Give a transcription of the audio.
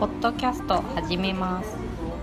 ポッドキャスト始めます。